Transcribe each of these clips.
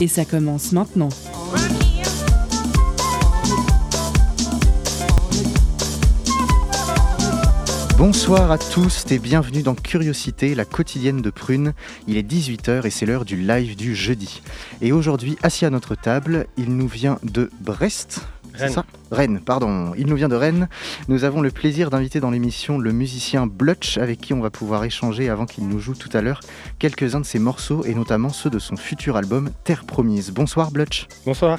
Et ça commence maintenant. Bonsoir à tous et bienvenue dans Curiosité, la quotidienne de Prune. Il est 18h et c'est l'heure du live du jeudi. Et aujourd'hui, assis à notre table, il nous vient de Brest. Rennes. Ça Rennes, pardon. Il nous vient de Rennes. Nous avons le plaisir d'inviter dans l'émission le musicien Blutch avec qui on va pouvoir échanger avant qu'il nous joue tout à l'heure quelques-uns de ses morceaux et notamment ceux de son futur album Terre Promise. Bonsoir Blutch. Bonsoir.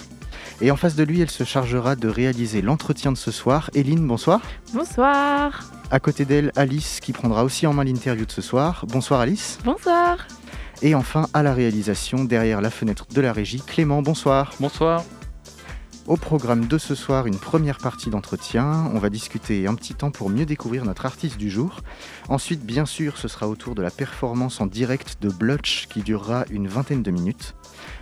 Et en face de lui, elle se chargera de réaliser l'entretien de ce soir. Eline, bonsoir. Bonsoir. À côté d'elle, Alice qui prendra aussi en main l'interview de ce soir. Bonsoir Alice. Bonsoir. Et enfin, à la réalisation, derrière la fenêtre de la régie, Clément, bonsoir. Bonsoir. Au programme de ce soir, une première partie d'entretien. On va discuter un petit temps pour mieux découvrir notre artiste du jour. Ensuite, bien sûr, ce sera autour de la performance en direct de Blutch qui durera une vingtaine de minutes.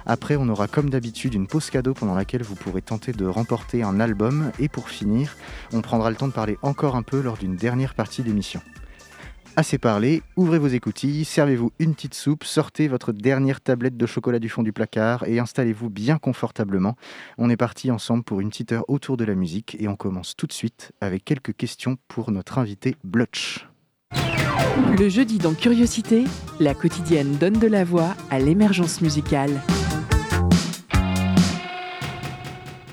Après, on aura comme d'habitude une pause cadeau pendant laquelle vous pourrez tenter de remporter un album. Et pour finir, on prendra le temps de parler encore un peu lors d'une dernière partie d'émission. Assez parlé, ouvrez vos écoutilles, servez-vous une petite soupe, sortez votre dernière tablette de chocolat du fond du placard et installez-vous bien confortablement. On est parti ensemble pour une petite heure autour de la musique et on commence tout de suite avec quelques questions pour notre invité Blutch. Le jeudi dans Curiosité, la quotidienne donne de la voix à l'émergence musicale.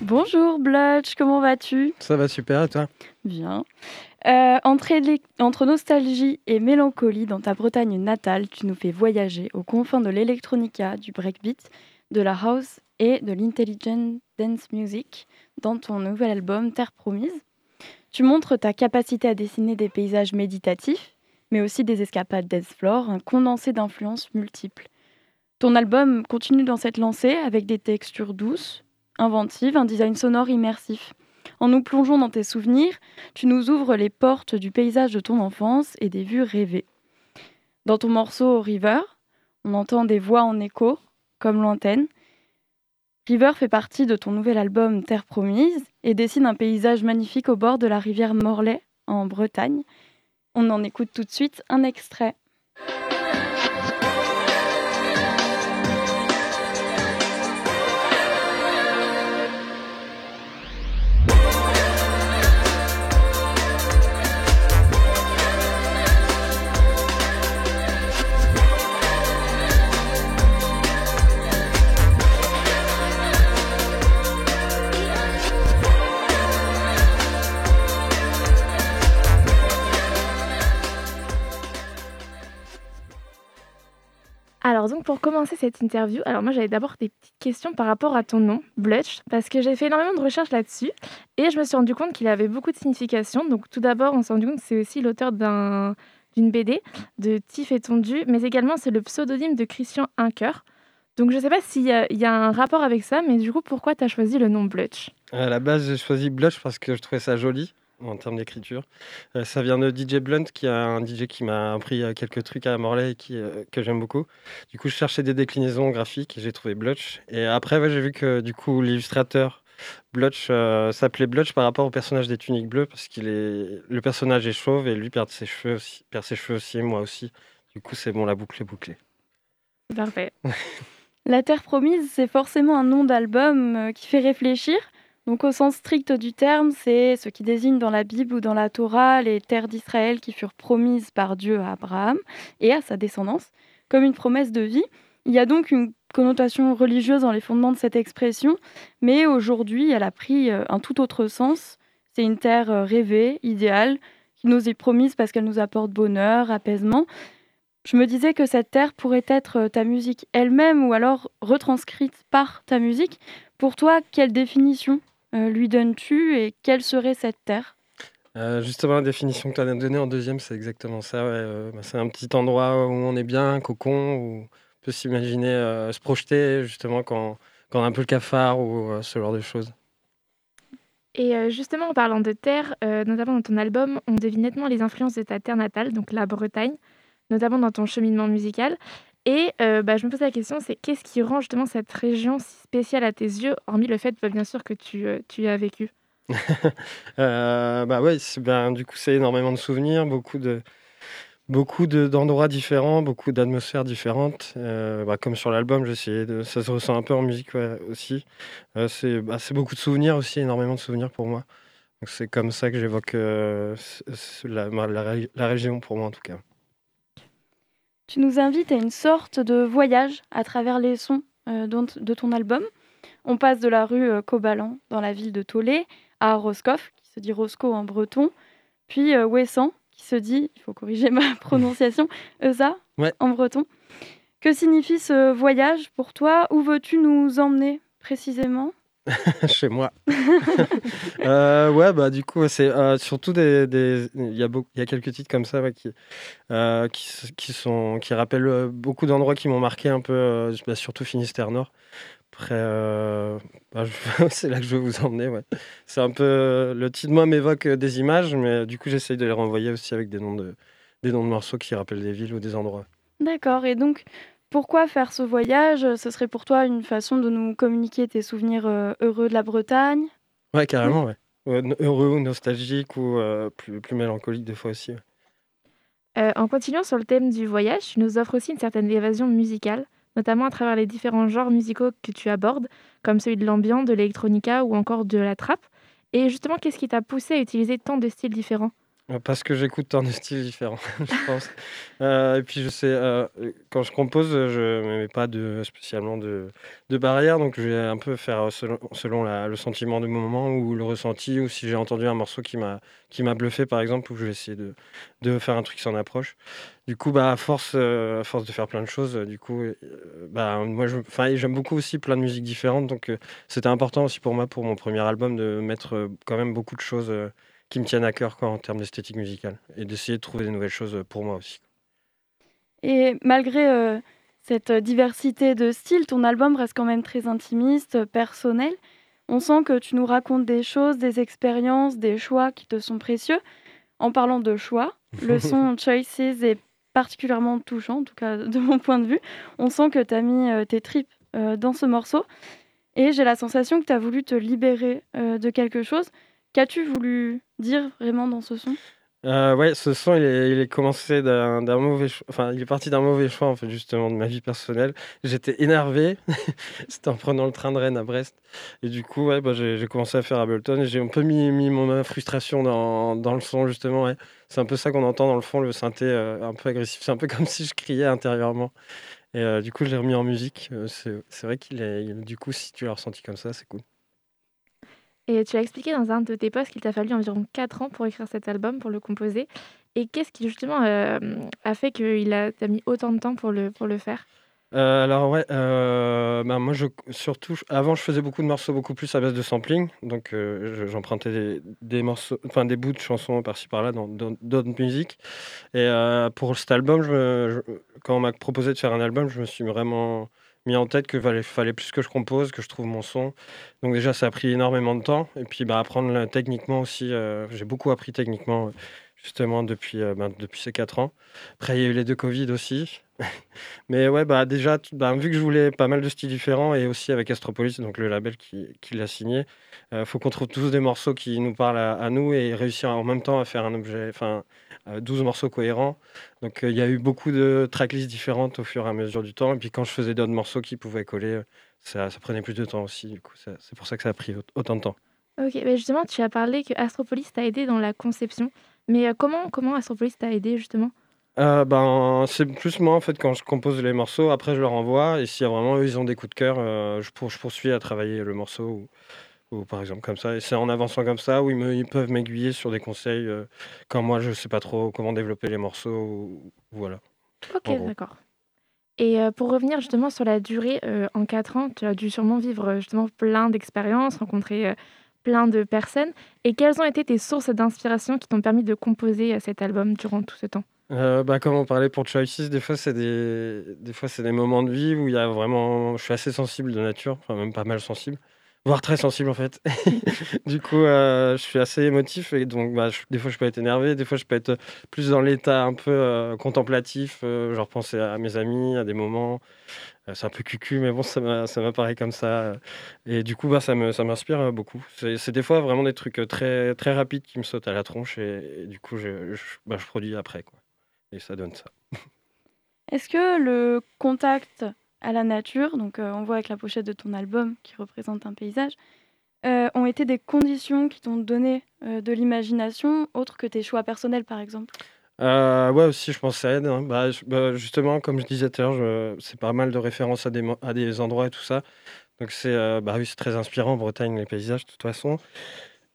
Bonjour Blutch, comment vas-tu? Ça va super et toi? Bien. Euh, entre, entre nostalgie et mélancolie dans ta Bretagne natale, tu nous fais voyager aux confins de l'électronica, du breakbeat, de la house et de l'intelligent dance music dans ton nouvel album Terre Promise. Tu montres ta capacité à dessiner des paysages méditatifs, mais aussi des escapades dance floor, un condensé d'influences multiples. Ton album continue dans cette lancée avec des textures douces, inventives, un design sonore immersif. En nous plongeant dans tes souvenirs, tu nous ouvres les portes du paysage de ton enfance et des vues rêvées. Dans ton morceau River, on entend des voix en écho, comme lointaines. River fait partie de ton nouvel album Terre Promise et dessine un paysage magnifique au bord de la rivière Morlaix, en Bretagne. On en écoute tout de suite un extrait. Alors donc pour commencer cette interview, alors moi j'avais d'abord des petites questions par rapport à ton nom, Blutch, parce que j'ai fait énormément de recherches là-dessus et je me suis rendu compte qu'il avait beaucoup de significations. Donc tout d'abord on s'est rendu compte que c'est aussi l'auteur d'un d'une BD de Tiff étendu, mais également c'est le pseudonyme de Christian Hunker. Donc je sais pas s'il y, y a un rapport avec ça, mais du coup pourquoi tu as choisi le nom Blutch? À la base, j'ai choisi Blush parce que je trouvais ça joli en termes d'écriture. Euh, ça vient de DJ Blunt, qui est un DJ qui m'a appris euh, quelques trucs à Morlaix et qui, euh, que j'aime beaucoup. Du coup, je cherchais des déclinaisons graphiques et j'ai trouvé Blutch. Et après, ouais, j'ai vu que du coup, l'illustrateur Blutch euh, s'appelait Blutch par rapport au personnage des tuniques bleues parce qu'il est le personnage est chauve et lui perd ses cheveux aussi, perd ses cheveux aussi, et moi aussi. Du coup, c'est bon, la boucle est bouclée. Parfait. La Terre Promise, c'est forcément un nom d'album qui fait réfléchir. Donc au sens strict du terme, c'est ce qui désigne dans la Bible ou dans la Torah les terres d'Israël qui furent promises par Dieu à Abraham et à sa descendance, comme une promesse de vie. Il y a donc une connotation religieuse dans les fondements de cette expression, mais aujourd'hui, elle a pris euh, un tout autre sens. C'est une terre euh, rêvée, idéale, qui nous est promise parce qu'elle nous apporte bonheur, apaisement. Je me disais que cette terre pourrait être euh, ta musique elle-même ou alors retranscrite par ta musique. Pour toi, quelle définition? Lui donnes-tu et quelle serait cette terre? Euh, justement, la définition que tu as donnée en deuxième, c'est exactement ça. ouais, euh, bah, c'est un petit endroit où on est bien, un cocon, où on peut s'imaginer euh, se projeter justement quand, quand on a un peu le cafard ou ce genre de choses. Et justement, en parlant de terre, notamment dans ton album, on devine nettement les influences de ta terre natale, donc la Bretagne, notamment dans ton cheminement musical. Et bah, je me pose la question, c'est qu'est-ce qui rend justement cette région si spéciale à tes yeux, hormis le fait, bah, bien sûr, que tu, tu y as vécu? Bah ouais, ben, du coup, c'est énormément de souvenirs, beaucoup de, beaucoup d'endroits différents, beaucoup d'atmosphères différentes. bah, comme sur l'album, j'essayais de, ça se ressent un peu en musique aussi. c'est bah, beaucoup de souvenirs aussi, énormément de souvenirs pour moi. C'est comme ça que j'évoque la, la région pour moi en tout cas. Tu nous invites à une sorte de voyage à travers les sons de ton album. On passe de la rue Cobalan dans la ville de Tolé à Roscoff, qui se dit Roscoe en breton, puis Ouessant, qui se dit, il faut corriger ma prononciation, Eusa en breton. Que signifie ce voyage pour toi? Où veux-tu nous emmener précisément? Chez moi. euh, ouais, bah du coup, c'est euh, surtout des. Il, y a y a quelques titres comme ça qui, euh, qui, qui, sont... qui rappellent beaucoup d'endroits qui m'ont marqué un peu, bah, surtout Finistère Nord. Après, bah, c'est là que je vais vous emmener. Ouais. C'est un peu le titre, moi, m'évoque des images, mais du coup, j'essaye de les renvoyer aussi avec des noms de, des noms de morceaux qui rappellent des villes ou des endroits. D'accord. Et donc, pourquoi faire ce voyage? Ce serait pour toi une façon de nous communiquer tes souvenirs heureux de la Bretagne? Ouais, carrément, ouais. heureux ou nostalgique ou plus, plus mélancolique des fois aussi. en continuant sur le thème du voyage, tu nous offres aussi une certaine évasion musicale notamment à travers les différents genres musicaux que tu abordes, comme celui de l'ambiant, de l'électronica ou encore de la trappe. Et justement, qu'est-ce qui t'a poussé à utiliser tant de styles différents? euh, parce que j'écoute tant de styles différents, je pense. Euh, et puis je sais, euh, quand je compose, je ne mets pas spécialement de, de barrière, donc je vais un peu faire selon, le sentiment du moment ou le ressenti, ou si j'ai entendu un morceau qui m'a bluffé par exemple, ou je vais essayer de, de faire un truc qui s'en approche. Du coup, bah, à force, à force de faire plein de choses, du coup, bah, moi, j'aime beaucoup aussi plein de musiques différentes, donc c'était important aussi pour moi, pour mon premier album, de mettre quand même beaucoup de choses qui me tiennent à cœur quoi, en termes d'esthétique musicale et d'essayer de trouver des nouvelles choses pour moi aussi. Et malgré euh, cette diversité de styles, ton album reste quand même très intimiste, personnel. On sent que tu nous racontes des choses, des expériences, des choix qui te sont précieux. En parlant de choix, le son Choices est particulièrement touchant, en tout cas de mon point de vue. On sent que tu as mis euh, tes tripes euh, dans ce morceau. Et j'ai la sensation que tu as voulu te libérer de quelque chose. Qu'as-tu voulu dire vraiment dans ce son? Euh, ouais, ce son, il est, il est commencé d'un mauvais. Enfin, il est parti d'un mauvais choix, en fait, justement, de ma vie personnelle. J'étais énervé. C'était en prenant le train de Rennes à Brest. Et du coup, ouais, bah, j'ai commencé à faire Ableton. Et j'ai un peu mis, mis mon, frustration dans, dans le son, justement. C'est un peu ça qu'on entend dans le fond, le synthé euh, un peu agressif. C'est un peu comme si je criais intérieurement. Et euh, du coup, je l'ai remis en musique. Euh, c'est vrai qu'il est. Du coup, si tu l'as ressenti comme ça, c'est cool. Et tu as expliqué dans un de tes posts qu'il t'a fallu environ 4 ans pour écrire cet album, pour le composer. Et qu'est-ce qui justement euh, a fait qu'il a mis autant de temps pour le, pour le faire? Euh, alors ouais, euh, bah, moi je, surtout avant je faisais beaucoup de morceaux beaucoup plus à base de sampling, donc j'empruntais des, morceaux, enfin des bouts de chansons par-ci par-là dans d'autres musiques. Et pour cet album, quand on m'a proposé de faire un album, je me suis vraiment mis en tête que fallait, plus que je compose, que je trouve mon son. Donc déjà, ça a pris énormément de temps. Et puis bah, apprendre techniquement aussi, euh, j'ai beaucoup appris techniquement justement depuis, euh, ben, depuis ces quatre ans. Après, il y a eu les deux Covid aussi. Mais ouais, bah, déjà, bah, vu que je voulais pas mal de styles différents et aussi avec Astropolis, donc le label qui, qui l'a signé, euh, faut qu'on trouve tous des morceaux qui nous parlent à, nous et réussir en même temps à faire un objet, enfin, 12 morceaux cohérents. Donc il y a eu beaucoup de tracklists différentes au fur et à mesure du temps. Et puis quand je faisais d'autres morceaux qui pouvaient coller, ça, ça, prenait plus de temps aussi. Du coup, c'est pour ça que ça a pris autant de temps. Ok, mais justement, tu as parlé que Astropolis t'a aidé dans la conception. Mais euh, comment, comment Astropolis t'a aidé justement? Euh, ben, c'est plus moi en fait quand je compose les morceaux, après je leur envoie et s'il y a vraiment eux ils ont des coups de cœur, euh, je, pour, je, poursuis à travailler le morceau ou, ou, par exemple comme ça. Et c'est en avançant comme ça où ils, me, ils peuvent m'aiguiller sur des conseils quand moi je sais pas trop comment développer les morceaux. Ou, voilà. Ok, d'accord. Et pour revenir justement sur la durée, en 4 ans, tu as dû sûrement vivre justement plein d'expériences, rencontrer plein de personnes. Et quelles ont été tes sources d'inspiration qui t'ont permis de composer cet album durant tout ce temps? Euh, bah, comme on parlait pour Choices, des fois, c'est des... fois, c'est des moments de vie où il y a vraiment... Je suis assez sensible de nature, enfin même pas mal sensible, voire très sensible en fait. du coup, euh, je suis assez émotif et donc bah, des fois, je peux être énervé, des fois, je peux être plus dans l'état un peu euh, contemplatif, genre penser à mes amis, à des moments. c'est un peu cucu, mais bon, ça m'apparaît comme ça. Et du coup, bah, ça m'inspire beaucoup. C'est, des fois vraiment des trucs très, rapides qui me sautent à la tronche et, du coup, je, produis après. Et ça donne ça. Est-ce que le contact à la nature, donc euh, on voit avec la pochette de ton album qui représente un paysage, euh, ont été des conditions qui t'ont donné euh, de l'imagination, autre que tes choix personnels par exemple? Ouais, aussi, je pense que ça aide. Hein. Bah, bah, justement, comme je disais tout à l'heure, c'est pas mal de références à des, à des endroits et tout ça. Donc c'est bah oui, très inspirant en Bretagne, les paysages, de toute façon.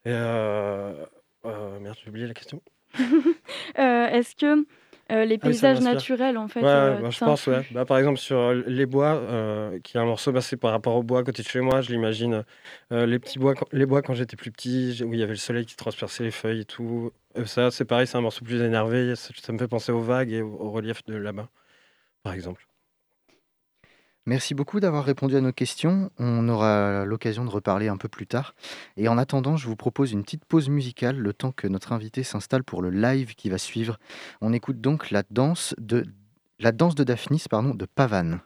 Et merde, j'ai oublié la question. Est-ce que euh, les ah paysages naturels, en fait. Ouais, euh, bah, je pense, ouais. Bah, par exemple, sur euh, Les Bois, qui est un morceau, bah, c'est par rapport au bois à côté de chez moi, je l'imagine. les petits bois, les bois quand j'étais plus petit, où il y avait le soleil qui transperçait les feuilles et tout. ça, c'est pareil, c'est un morceau plus énervé. Ça, me fait penser aux vagues et au relief de là-bas, par exemple. Merci beaucoup d'avoir répondu à nos questions. On aura l'occasion de reparler un peu plus tard. Et en attendant, je vous propose une petite pause musicale le temps que notre invité s'installe pour le live qui va suivre. On écoute donc la danse de, la danse de Daphnis pardon, de Pavane.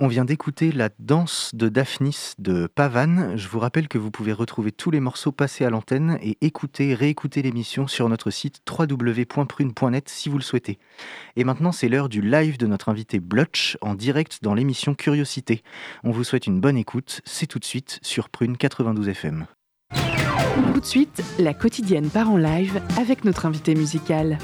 On vient d'écouter la danse de Daphnis de Pavane. Je vous rappelle que vous pouvez retrouver tous les morceaux passés à l'antenne et écouter, réécouter l'émission sur notre site www.prune.net si vous le souhaitez. Et maintenant, c'est l'heure du live de notre invité Blotch en direct dans l'émission Curiosité. On vous souhaite une bonne écoute. C'est tout de suite sur Prune 92 FM. Tout de suite, la quotidienne part en live avec notre invité musical.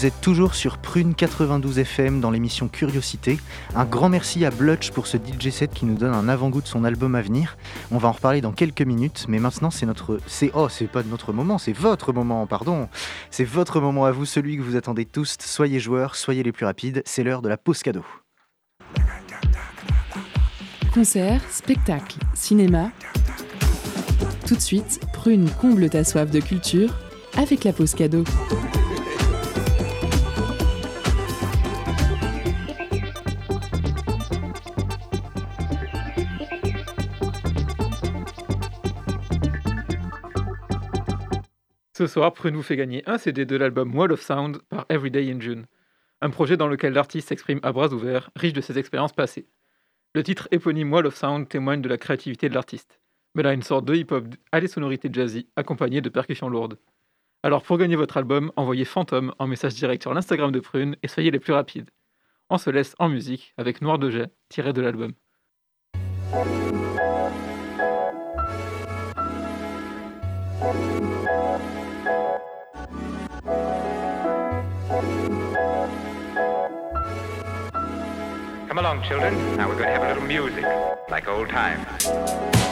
Vous êtes toujours sur Prune 92 FM dans l'émission Curiosité. Un grand merci à Blutch pour ce DJ set qui nous donne un avant-goût de son album à venir. On va en reparler dans quelques minutes, mais maintenant c'est notre. C'est oh, c'est pas notre moment, c'est votre moment, pardon. C'est votre moment à vous, celui que vous attendez tous. Soyez joueurs, soyez les plus rapides. C'est l'heure de la pause cadeau. Concert, spectacle, cinéma. Tout de suite, Prune comble ta soif de culture avec la pause cadeau. Ce soir, Prune vous fait gagner un CD de l'album Wall of Sound par Everyday in June, un projet dans lequel l'artiste s'exprime à bras ouverts, riche de ses expériences passées. Le titre éponyme Wall of Sound témoigne de la créativité de l'artiste, mais là une sorte de hip-hop à des sonorités jazzy accompagnées de percussions lourdes. Alors pour gagner votre album, envoyez Fantôme en message direct sur l'Instagram de Prune et soyez les plus rapides. On se laisse en musique avec Noir de Jet tiré de l'album. Come along, children. Now we're going to have a little music, like old times.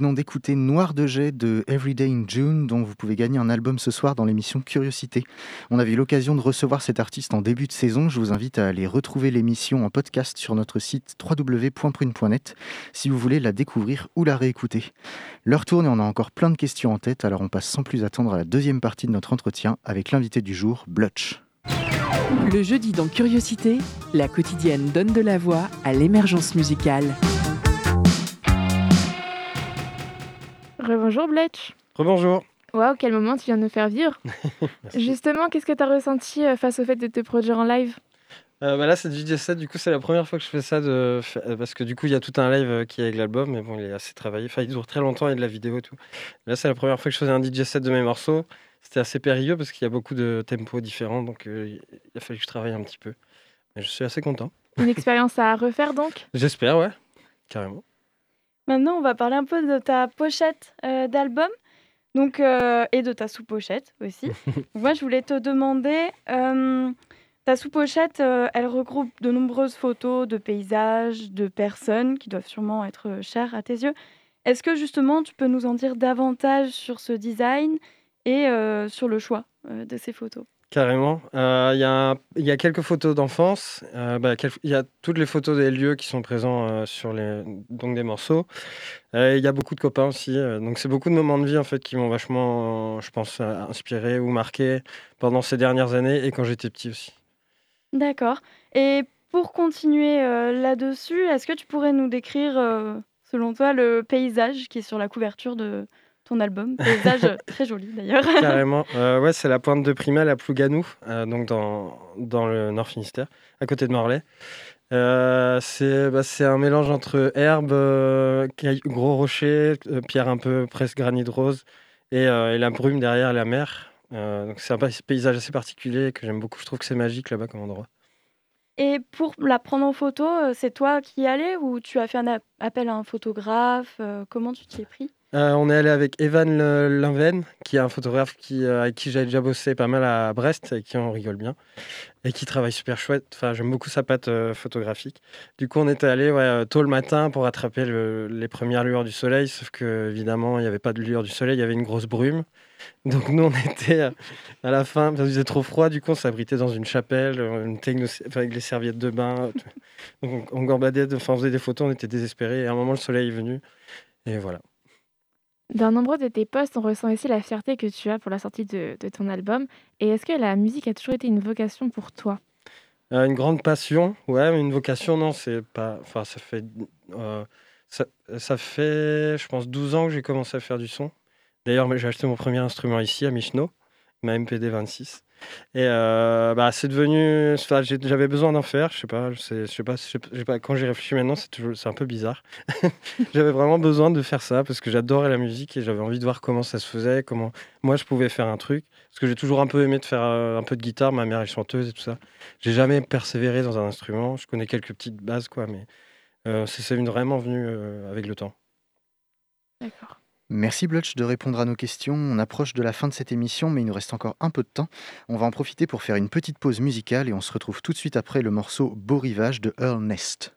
Venons d'écouter Noir de jet de Everyday in June, dont vous pouvez gagner un album ce soir dans l'émission Curiosité. On avait eu l'occasion de recevoir cet artiste en début de saison. Je vous invite à aller retrouver l'émission en podcast sur notre site www.prune.net si vous voulez la découvrir ou la réécouter. L'heure tourne et on a encore plein de questions en tête, alors on passe sans plus attendre à la deuxième partie de notre entretien avec l'invité du jour, Blutch. Le jeudi dans Curiosité, la quotidienne donne de la voix à l'émergence musicale. Rebonjour Bletch. Rebonjour. Waouh, quel moment tu viens de nous faire vivre. Justement, qu'est-ce que tu as ressenti euh, face au fait de te produire en live? Euh, bah là, c'est DJ set. Du coup, c'est la première fois que je fais ça. De... euh, Parce que du coup, il y a tout un live euh, qui est avec l'album, mais bon, il est assez travaillé. Enfin, il dure très longtemps, il y a de la vidéo et tout. Là, c'est la première fois que je faisais un DJ set de mes morceaux. C'était assez périlleux parce qu'il y a beaucoup de tempos différents, donc euh, il a fallu que je travaille un petit peu. Mais je suis assez content. Une expérience à refaire donc? J'espère, ouais, carrément. Maintenant, on va parler un peu de ta pochette euh, d'album donc, euh, et de ta sous-pochette aussi. Donc, moi, je voulais te demander, euh, ta sous-pochette, elle regroupe de nombreuses photos de paysages, de personnes qui doivent sûrement être chères à tes yeux. Est-ce que justement, tu peux nous en dire davantage sur ce design et sur le choix de ces photos? Carrément. Euh, Il y, a un- il y a quelques photos d'enfance. Euh, bah, Il y a toutes les photos des lieux qui sont présents euh, sur les donc des morceaux. Euh, Il y a beaucoup de copains aussi. euh, donc c'est beaucoup de moments de vie en fait qui m'ont vachement, euh, je pense, euh, inspiré ou marqué pendant ces dernières années et quand j'étais petit aussi. D'accord. Et pour continuer euh, là-dessus, est-ce que tu pourrais nous décrire, euh, selon toi, le paysage qui est sur la couverture de ton album Paysage très joli d'ailleurs. Carrément. Euh, ouais, c'est la pointe de Primel à Plouganou, euh, donc dans, dans le Nord Finistère, à côté de Morlaix. Euh, c'est bah, un mélange entre herbes, euh, gros rochers, euh, pierres un peu presque granit rose et, et la brume derrière la mer. Donc c'est un pa- paysage assez particulier que j'aime beaucoup. Je trouve que c'est magique là-bas comme endroit. Et pour la prendre en photo, c'est toi qui y allais ou tu as fait un appel à un photographe Comment tu t'y es pris? Euh, on est allé avec Evan Linven, qui est un photographe qui, euh, avec qui j'avais déjà bossé pas mal à Brest, avec qui on rigole bien, et qui travaille super chouette. Enfin, j'aime beaucoup sa patte euh, photographique. Du coup, on était allé tôt le matin pour attraper le- les premières lueurs du soleil, sauf que évidemment, il n'y avait pas de lueur du soleil, il y avait une grosse brume. Donc nous, on était à la fin, parce faisait trop froid, du coup, on s'abritait dans une chapelle, on était avec, les serviettes de bain. Donc on, gambadait, on faisait des photos, on était désespérés. Et à un moment, le soleil est venu, et voilà. Dans nombreux de tes posts, on ressent aussi la fierté que tu as pour la sortie de, ton album. Et est-ce que la musique a toujours été une vocation pour toi? Euh, une grande passion, ouais, mais une vocation, non, c'est pas. Enfin, ça fait. euh, ça, fait, je pense, 12 ans que j'ai commencé à faire du son. D'ailleurs, j'ai acheté mon premier instrument ici, à Michno, ma MPD 26. Et euh, bah, c'est devenu. enfin, J'avais besoin d'en faire, je sais pas, je sais, pas, je sais pas- quand j'y réfléchis maintenant, c'est un peu bizarre. j'avais vraiment besoin de faire ça parce que j'adorais la musique et j'avais envie de voir comment ça se faisait, comment moi je pouvais faire un truc. Parce que j'ai toujours un peu aimé de faire euh, un peu de guitare, ma mère est chanteuse et tout ça. J'ai jamais persévéré dans un instrument. Je connais quelques petites bases, quoi, mais euh, c'est vraiment venu euh, avec le temps. D'accord. Merci Blutch de répondre à nos questions. On approche de la fin de cette émission, mais il nous reste encore un peu de temps. On va en profiter pour faire une petite pause musicale et on se retrouve tout de suite après le morceau Beau Rivage de Earl Nest.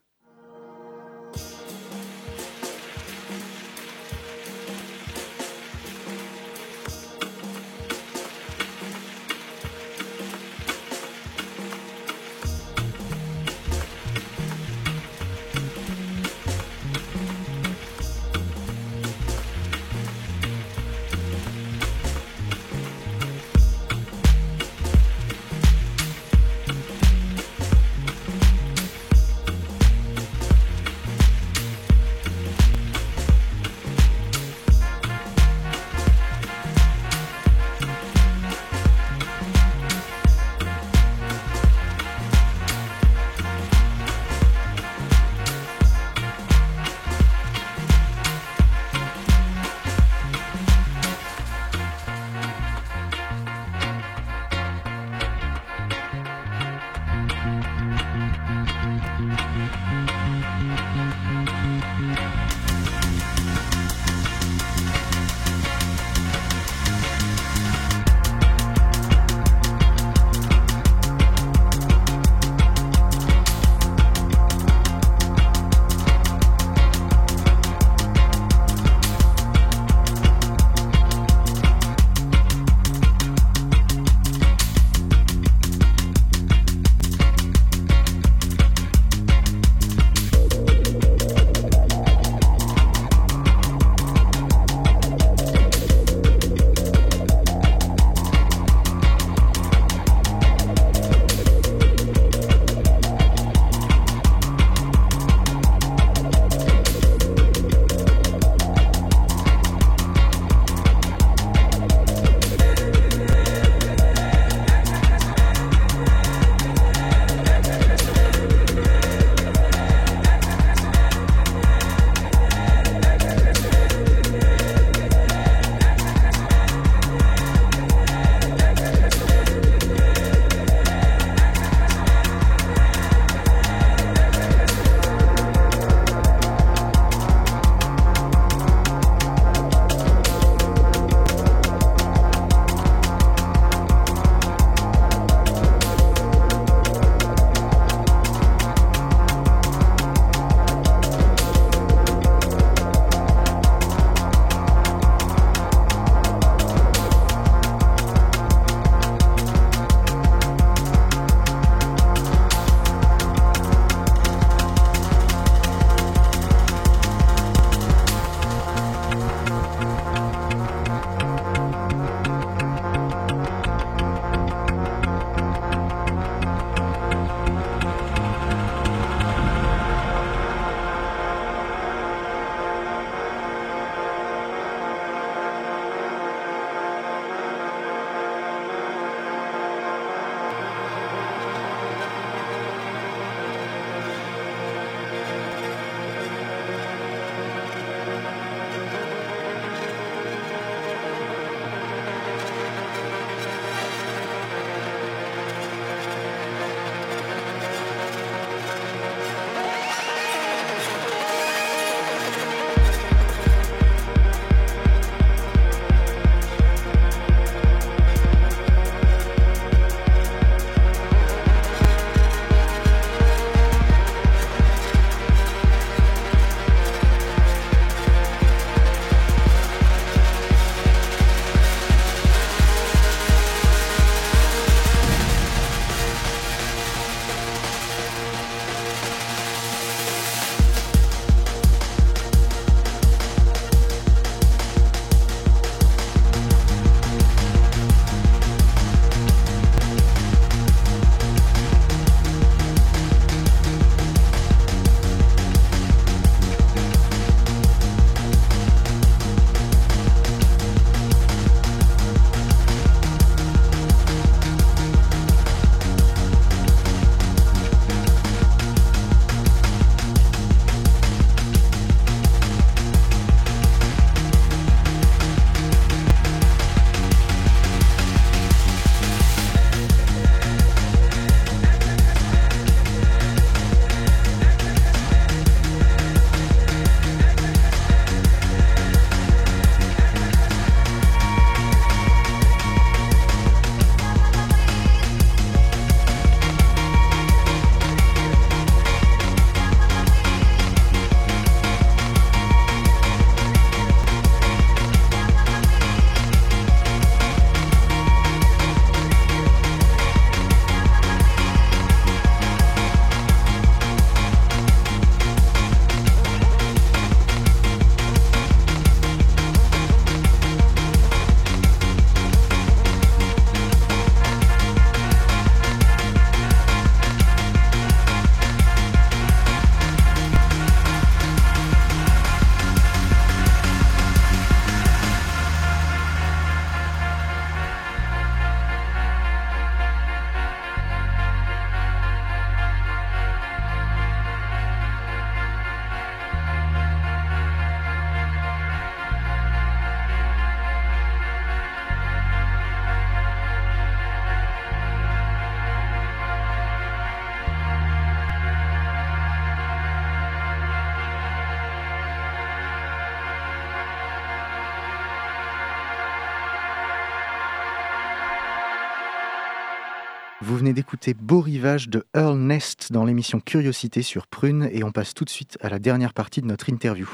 Vous venez d'écouter Beau Rivage de Earl Nest dans l'émission Curiosité sur Prune et on passe tout de suite à la dernière partie de notre interview.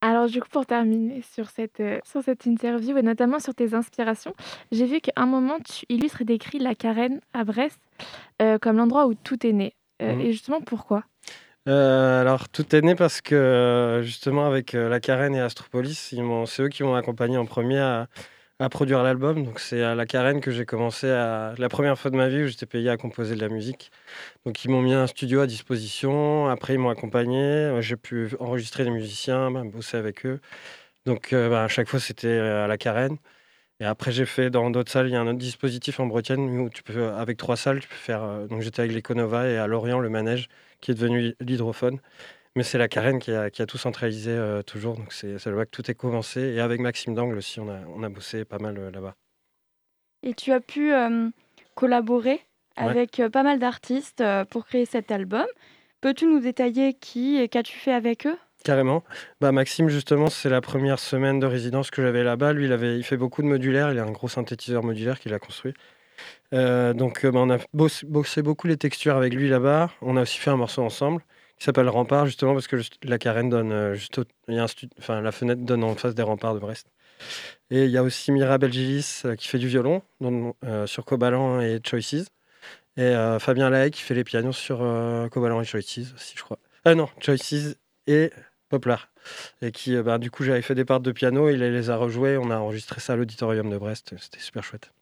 Alors du coup, pour terminer sur cette, euh, sur cette interview et notamment sur tes inspirations, j'ai vu qu'à un moment, tu illustres et décris la Carène à Brest euh, comme l'endroit où tout est né. Euh, Mhm. Et justement, pourquoi? Euh, alors, tout est né parce que, justement, avec euh, La Carène et Astropolis, c'est eux qui m'ont accompagné en premier à, à produire l'album. Donc, c'est à La Carène que j'ai commencé à. La première fois de ma vie où j'étais payé à composer de la musique. Donc, ils m'ont mis un studio à disposition. Après, ils m'ont accompagné. Euh, J'ai pu enregistrer des musiciens, bah, bosser avec eux. Donc, euh, bah, à chaque fois, c'était euh, à La Carène. Et après, j'ai fait dans d'autres salles, il y a un autre dispositif en Bretagne où tu peux, avec trois salles, tu peux faire. donc, j'étais avec l'Econova et à Lorient, le manège qui est devenu l'hydrophone. Mais c'est la Carène qui a, qui a tout centralisé euh, toujours. Donc c'est là que tout est commencé. Et avec Maxime Dangle aussi, on a, on a bossé pas mal euh, là-bas. Et tu as pu euh, collaborer avec pas mal d'artistes pour créer cet album. Peux-tu nous détailler qui et qu'as-tu fait avec eux? Carrément. Bah, Maxime, justement, c'est la première semaine de résidence que j'avais là-bas. Lui, il, avait, il fait beaucoup de modulaire. Il a un gros synthétiseur modulaire qu'il a construit. Donc, bah, on a bossé, bossé beaucoup les textures avec lui là-bas. On a aussi fait un morceau ensemble qui s'appelle Rempart, justement, parce que la carène donne euh, juste au- y a un enfin, la fenêtre donne en face des remparts de Brest. Et il y a aussi Mira Belgilis euh, qui fait du violon euh, sur Cobalan et Choices. Et Fabien Lahaye qui fait les pianos sur Cobalan et Choices aussi, je crois. Ah non, Choices et Poplar. Et qui, bah, du coup, j'avais fait des parts de piano, il les a rejoués, on a enregistré ça à l'auditorium de Brest, c'était super chouette.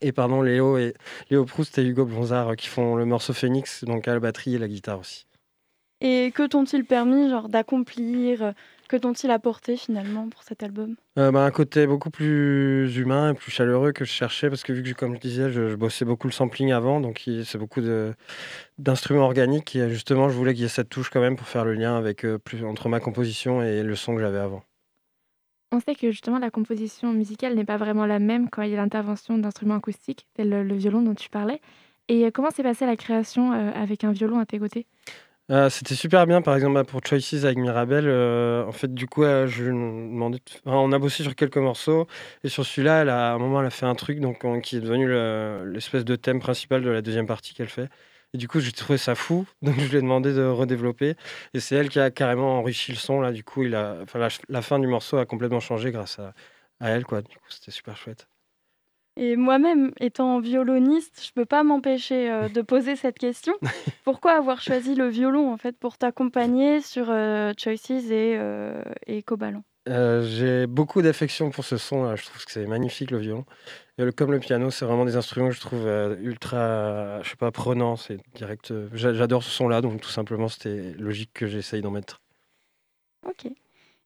Et pardon, Léo, et, Léo Proust et Hugo Blonzard qui font le morceau Phoenix, donc à la batterie et la guitare aussi. Et que t'ont-ils permis genre d'accomplir euh, Que t'ont-ils apporté finalement pour cet album? Euh, bah, un côté beaucoup plus humain et plus chaleureux que je cherchais parce que vu que, comme je disais, je, je bossais beaucoup le sampling avant, donc c'est beaucoup d'instruments organiques et justement, je voulais qu'il y ait cette touche quand même pour faire le lien avec euh, plus entre ma composition et le son que j'avais avant. On sait que justement la composition musicale n'est pas vraiment la même quand il y a l'intervention d'instruments acoustiques, tel le, le violon dont tu parlais. Et euh, comment s'est passée la création euh, avec un violon à tes côtés? Euh, C'était super bien, par exemple, bah, pour Choices avec Mirabel. euh, en fait, du coup, euh, je lui ai demandé. de- enfin, on a bossé sur quelques morceaux et sur celui-là, elle a- à un moment, elle a fait un truc donc, euh, qui est devenu le- l'espèce de thème principal de la deuxième partie qu'elle fait. Et du coup, j'ai trouvé ça fou, donc je lui ai demandé de redévelopper. Et c'est elle qui a carrément enrichi le son. Là, du coup, il a, la, la fin du morceau a complètement changé grâce à, à elle. Quoi. Du coup, c'était super chouette. Et moi-même, étant violoniste, je peux pas m'empêcher euh, de poser cette question. Pourquoi avoir choisi le violon en fait pour t'accompagner sur euh, Choices et, euh, et Euh, j'ai beaucoup d'affection pour ce son. là. Je trouve que c'est magnifique le violon. Et comme le piano, c'est vraiment des instruments que je trouve ultra, je sais pas, prenants. C'est direct. j'a- J'adore ce son-là, donc tout simplement, c'était logique que j'essaye d'en mettre. Ok.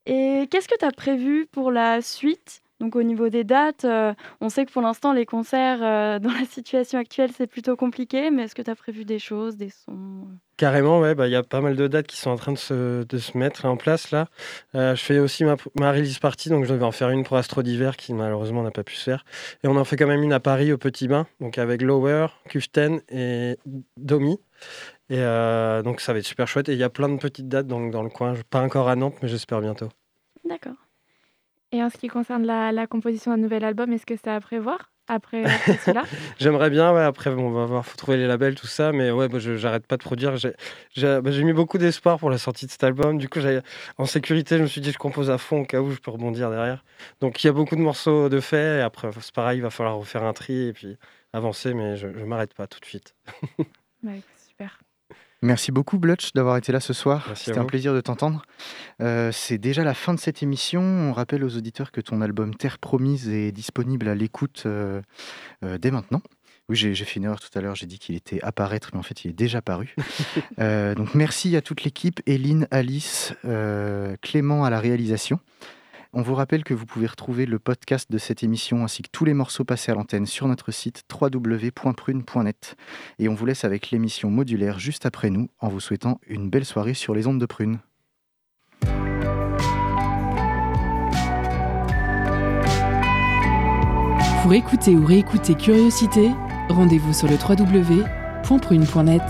Et qu'est-ce que tu as prévu pour la suite? Donc au niveau des dates, euh, on sait que pour l'instant les concerts euh, dans la situation actuelle c'est plutôt compliqué, mais est-ce que tu as prévu des choses, des sons euh Carrément, ouais, bah, il y a pas mal de dates qui sont en train de se, de se mettre en place là. Euh, je fais aussi ma, ma release party, donc je devais en faire une pour Astro d'hiver qui malheureusement n'a pas pu se faire. Et on en fait quand même une à Paris au Petit Bain, donc avec Lower, Kuften et Domi. Et donc ça va être super chouette. Et il y a plein de petites dates dans, dans le coin. Pas encore à Nantes, mais j'espère bientôt. D'accord. Et en ce qui concerne la, la composition d'un nouvel album, est-ce que c'est à prévoir après, après celui-là? J'aimerais bien, ouais, après bon, on va voir, faut trouver les labels, tout ça, mais ouais, bah, je- j'arrête pas de produire. J'ai bah, mis beaucoup d'espoir pour la sortie de cet album. Du coup, en sécurité, je me suis dit, je compose à fond au cas où je peux rebondir derrière. Donc il y a beaucoup de morceaux de fait, et après, c'est pareil, il va falloir refaire un tri et puis avancer, mais je, je m'arrête pas tout de suite. Super. Merci beaucoup Blutch d'avoir été là ce soir. C'était un plaisir de t'entendre. Euh, c'est déjà la fin de cette émission. On rappelle aux auditeurs que ton album Terre Promise est disponible à l'écoute euh, euh, dès maintenant. Oui, j'ai fait une erreur tout à l'heure, j'ai dit qu'il était à paraître, mais en fait il est déjà paru. Donc merci à toute l'équipe, Eline, Alice, Clément à la réalisation. On vous rappelle que vous pouvez retrouver le podcast de cette émission ainsi que tous les morceaux passés à l'antenne sur notre site www.prune.net. Et on vous laisse avec l'émission modulaire juste après nous en vous souhaitant une belle soirée sur les ondes de Prune. Pour écouter ou réécouter Curiosité, rendez-vous sur le www.prune.net.